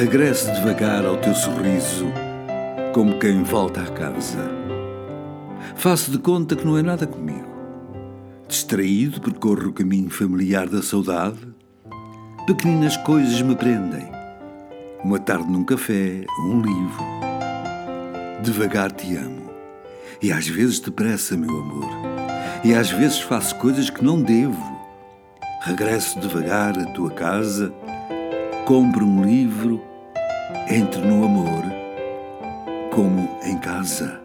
Regresso devagar ao teu sorriso, como quem volta à casa. Faço de conta que não é nada comigo. Distraído, percorro o caminho familiar da saudade. Pequeninas coisas me prendem. Uma tarde num café, um livro. Devagar te amo. E às vezes depressa, meu amor. E às vezes faço coisas que não devo. Regresso devagar à tua casa, compro um livro, entro no amor, como em casa.